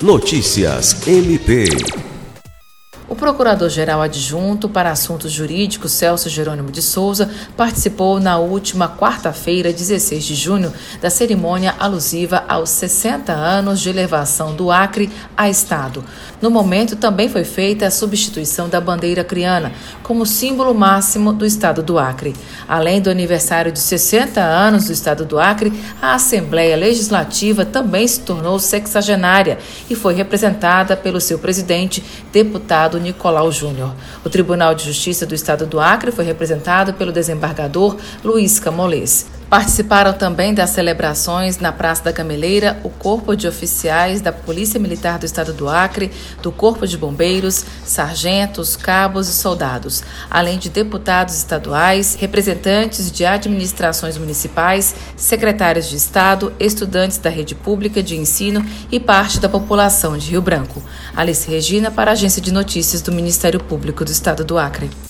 Notícias MP. O Procurador-Geral Adjunto para Assuntos Jurídicos, Celso Jerônimo de Souza, participou na última quarta-feira, 16 de junho, da cerimônia alusiva aos 60 anos de elevação do Acre a Estado. No momento, também foi feita a substituição da bandeira criana como símbolo máximo do Estado do Acre. Além do aniversário de 60 anos do Estado do Acre, a Assembleia Legislativa também se tornou sexagenária e foi representada pelo seu presidente, deputado Nicolau Júnior. O Tribunal de Justiça do Estado do Acre foi representado pelo desembargador Luiz Camolês. Participaram também das celebrações na Praça da Gameleira o Corpo de Oficiais da Polícia Militar do Estado do Acre, do Corpo de Bombeiros, sargentos, cabos e soldados, além de deputados estaduais, representantes de administrações municipais, secretários de Estado, estudantes da rede pública de ensino e parte da população de Rio Branco. Alice Regina para a Agência de Notícias do Ministério Público do Estado do Acre.